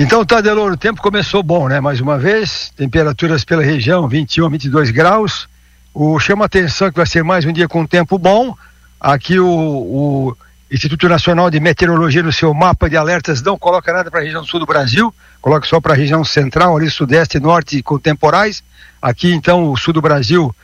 Então, Tadelor, o tempo começou bom, né? Mais uma vez, temperaturas pela região 21 a 22 graus. O chama atenção que vai ser mais um dia com tempo bom. Aqui o, o Instituto Nacional de Meteorologia no seu mapa de alertas não coloca nada para a região sul do Brasil, coloca só para a região central, ali sudeste e norte com temporais. Aqui então o sul do Brasil,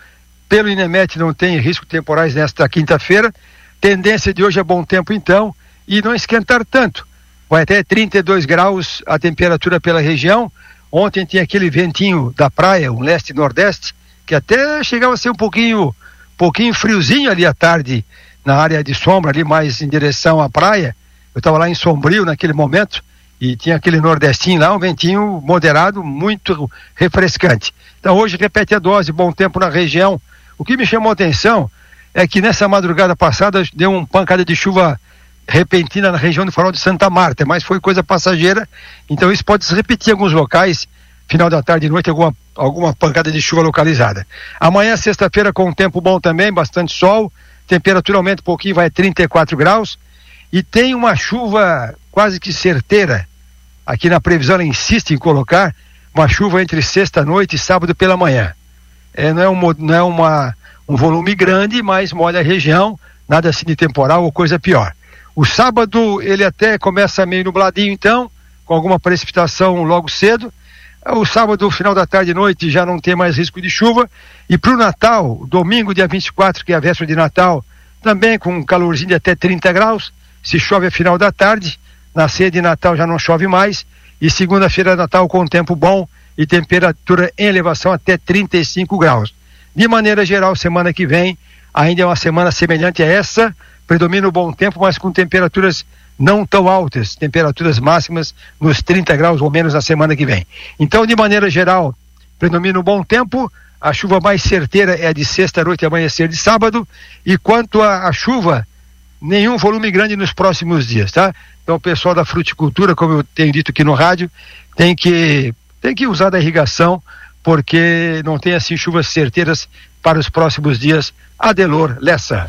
pelo INEMET não tem risco temporais nesta quinta-feira. Tendência de hoje é bom tempo então e não esquentar tanto vai até 32 graus a temperatura pela região. Ontem tinha aquele ventinho da praia, um leste-nordeste, que até chegava a ser um pouquinho, pouquinho friozinho ali à tarde, na área de sombra, ali mais em direção à praia. Eu estava lá em Sombrio naquele momento e tinha aquele nordestinho lá, um ventinho moderado, muito refrescante. Então hoje repete a dose, bom tempo na região. O que me chamou a atenção é que nessa madrugada passada deu uma pancada de chuva repentina na região do farol de Santa Marta, mas foi coisa passageira, então isso pode se repetir em alguns locais, final da tarde e noite, alguma, alguma pancada de chuva localizada. Amanhã, sexta-feira, com um tempo bom também, bastante sol, temperatura aumenta um pouquinho, vai a 34 graus, e tem uma chuva quase que certeira, aqui na previsão ela insiste em colocar uma chuva entre sexta-noite e sábado pela manhã. É, não é, um, não é uma, um volume grande, mas molha a região, nada assim de temporal ou coisa pior. O sábado ele até começa meio nubladinho, então, com alguma precipitação logo cedo. O sábado, final da tarde e noite, já não tem mais risco de chuva. E para o Natal, domingo, dia 24, que é a véspera de Natal, também com um calorzinho de até 30 graus. Se chove a final da tarde, na ceia de Natal já não chove mais. E segunda-feira, Natal, com tempo bom e temperatura em elevação até 35 graus. De maneira geral, semana que vem ainda é uma semana semelhante a essa predomina o bom tempo, mas com temperaturas não tão altas, temperaturas máximas nos 30 graus ou menos na semana que vem. Então, de maneira geral, predomina o bom tempo, a chuva mais certeira é a de sexta noite e amanhecer de sábado, e quanto à chuva, nenhum volume grande nos próximos dias, tá? Então, o pessoal da fruticultura, como eu tenho dito aqui no rádio, tem que, tem que usar da irrigação, porque não tem assim chuvas certeiras para os próximos dias. Adelor Lessa.